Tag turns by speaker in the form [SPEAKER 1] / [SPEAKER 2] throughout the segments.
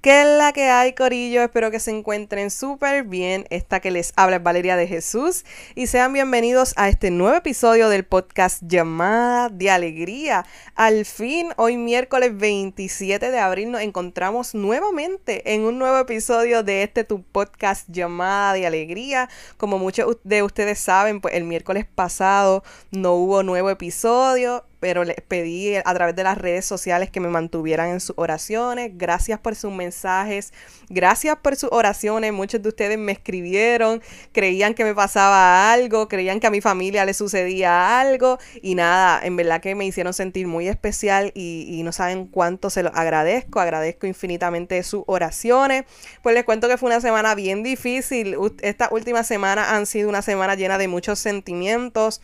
[SPEAKER 1] ¿Qué es la que hay, Corillo? Espero que se encuentren súper bien. Esta que les habla es Valeria de Jesús. Y sean bienvenidos a este nuevo episodio del podcast Llamada de Alegría. Al fin, hoy miércoles 27 de abril nos encontramos nuevamente en un nuevo episodio de este tu podcast Llamada de Alegría. Como muchos de ustedes saben, pues el miércoles pasado no hubo nuevo episodio pero les pedí a través de las redes sociales que me mantuvieran en sus oraciones. Gracias por sus mensajes, gracias por sus oraciones. Muchos de ustedes me escribieron, creían que me pasaba algo, creían que a mi familia le sucedía algo y nada, en verdad que me hicieron sentir muy especial y, y no saben cuánto se lo agradezco, agradezco infinitamente sus oraciones. Pues les cuento que fue una semana bien difícil. Estas últimas semanas han sido una semana llena de muchos sentimientos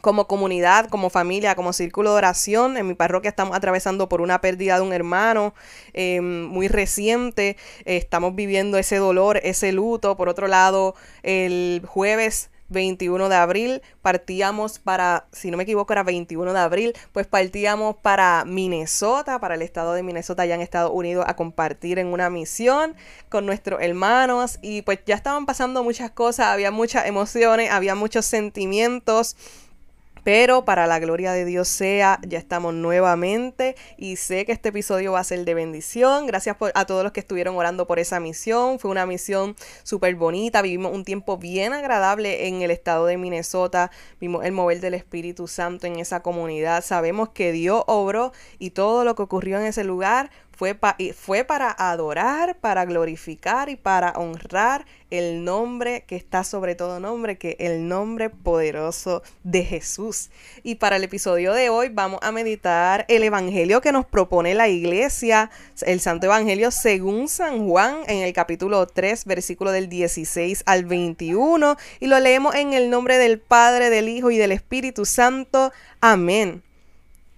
[SPEAKER 1] como comunidad, como familia, como círculo de oración. En mi parroquia estamos atravesando por una pérdida de un hermano em, muy reciente. estamos viviendo ese dolor, ese luto. Por otro lado, el jueves 21 de abril partíamos para, si no me equivoco era 21 de abril, pues partíamos para Minnesota, para el estado de Minnesota allá en Estados Unidos a compartir en una misión con nuestros hermanos y pues ya estaban pasando muchas cosas, había muchas emociones, había muchos sentimientos pero para la gloria de Dios sea, ya estamos nuevamente y sé que este episodio va a ser de bendición. Gracias a todos los que estuvieron orando por esa misión. Fue una misión súper bonita. Vivimos un tiempo bien agradable en el estado de Minnesota. Vimos el mover del Espíritu Santo en esa comunidad. Sabemos que Dios obró y todo lo que ocurrió en ese lugar fue, fue para adorar, para glorificar y para honrar el nombre que está sobre todo nombre, que el nombre poderoso de Jesús. Y para el episodio de hoy vamos a meditar el Evangelio que nos propone la iglesia, el Santo Evangelio según San Juan en el capítulo 3, versículo del 16 al 21. Y lo leemos en el nombre del Padre, del Hijo y del Espíritu Santo. Amén.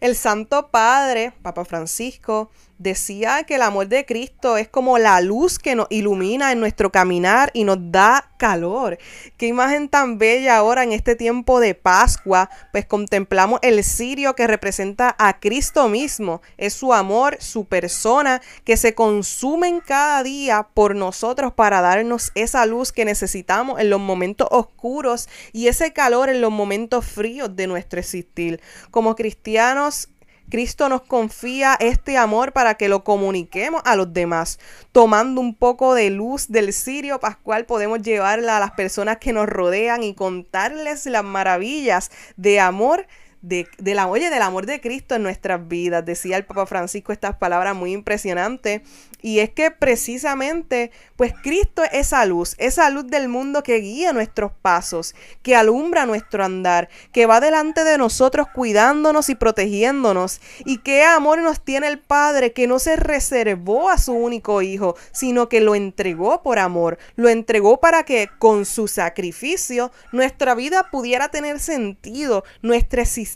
[SPEAKER 1] El Santo Padre, Papa Francisco, decía que el amor de Cristo es como la luz que nos ilumina en nuestro caminar y nos da calor. Qué imagen tan bella ahora en este tiempo de Pascua, pues contemplamos el cirio que representa a Cristo mismo. Es su amor, su persona, que se consumen cada día por nosotros para darnos esa luz que necesitamos en los momentos oscuros y ese calor en los momentos fríos de nuestro existir. Como cristianos, Cristo nos confía este amor para que lo comuniquemos a los demás. Tomando un poco de luz del cirio pascual podemos llevarla a las personas que nos rodean y contarles las maravillas de amor de, la, oye, del amor de Cristo en nuestras vidas. Decía el Papa Francisco estas palabras muy impresionantes. Y es que precisamente, pues Cristo es esa luz, esa luz del mundo que guía nuestros pasos, que alumbra nuestro andar, que va delante de nosotros cuidándonos y protegiéndonos. Y qué amor nos tiene el Padre que no se reservó a su único Hijo, sino que lo entregó por amor, lo entregó para que con su sacrificio nuestra vida pudiera tener sentido, nuestra existencia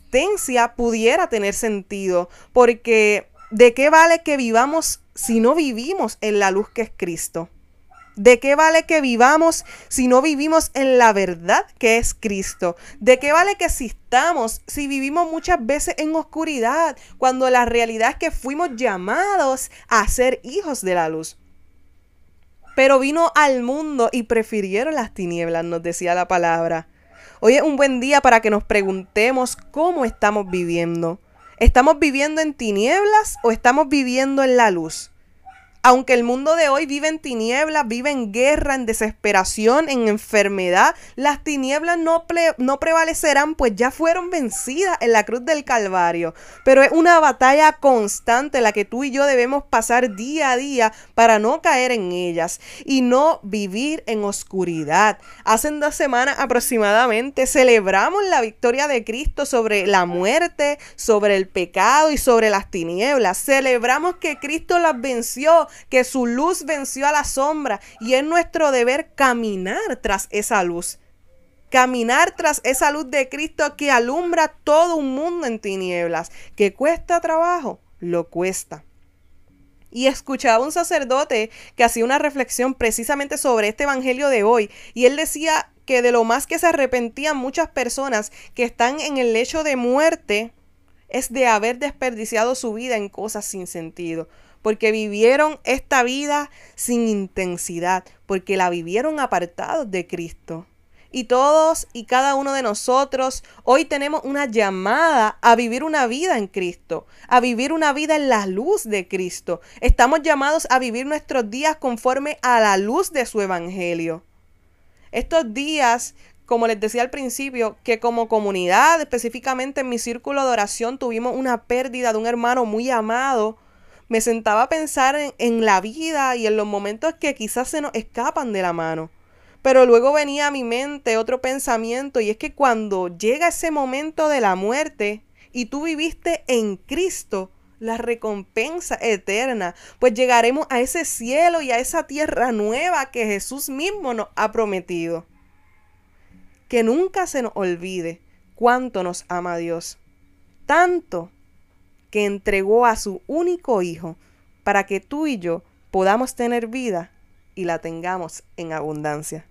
[SPEAKER 1] pudiera tener sentido, porque ¿de qué vale que vivamos si no vivimos en la luz que es Cristo? ¿De qué vale que vivamos si no vivimos en la verdad que es Cristo? ¿De qué vale que existamos si vivimos muchas veces en oscuridad cuando la realidad es que fuimos llamados a ser hijos de la luz? Pero vino al mundo y prefirieron las tinieblas, nos decía la palabra. Hoy es un buen día para que nos preguntemos cómo estamos viviendo. ¿Estamos viviendo en tinieblas o estamos viviendo en la luz? Aunque el mundo de hoy vive en tinieblas, vive en guerra, en desesperación, en enfermedad, las tinieblas no, no prevalecerán, pues ya fueron vencidas en la cruz del Calvario. Pero es una batalla constante la que tú y yo debemos pasar día a día para no caer en ellas y no vivir en oscuridad. Hace dos semanas aproximadamente celebramos la victoria de Cristo sobre la muerte, sobre el pecado y sobre las tinieblas. Celebramos que Cristo las venció que su luz venció a la sombra y es nuestro deber caminar tras esa luz. Caminar tras esa luz de Cristo que alumbra todo un mundo en tinieblas, que cuesta trabajo, lo cuesta. Y escuchaba un sacerdote que hacía una reflexión precisamente sobre este evangelio de hoy, y él decía que de lo más que se arrepentían muchas personas que están en el lecho de muerte es de haber desperdiciado su vida en cosas sin sentido porque vivieron esta vida sin intensidad, porque la vivieron apartados de Cristo. Y todos y cada uno de nosotros hoy tenemos una llamada a vivir una vida en Cristo, a vivir una vida en la luz de Cristo. Estamos llamados a vivir nuestros días conforme a la luz de su Evangelio. Estos días como les decía al principio, que como comunidad, específicamente en mi círculo de oración, tuvimos una pérdida de un hermano muy amado me sentaba a pensar en, la vida y en los momentos que quizás se nos escapan de la mano. Pero luego venía a mi mente otro pensamiento y es que cuando llega ese momento de la muerte y tú viviste en Cristo, la recompensa eterna, pues llegaremos a ese cielo y a esa tierra nueva que Jesús mismo nos ha prometido. Que nunca se nos olvide cuánto nos ama Dios. Tanto que entregó a su único Hijo para que tú y yo podamos tener vida y la tengamos en abundancia.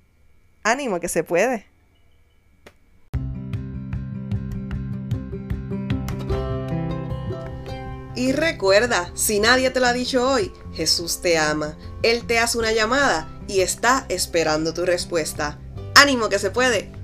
[SPEAKER 1] Ánimo que se puede. Y recuerda, si nadie te lo ha dicho hoy, Jesús te ama. Él te hace una llamada y está esperando tu respuesta. Ánimo que se puede.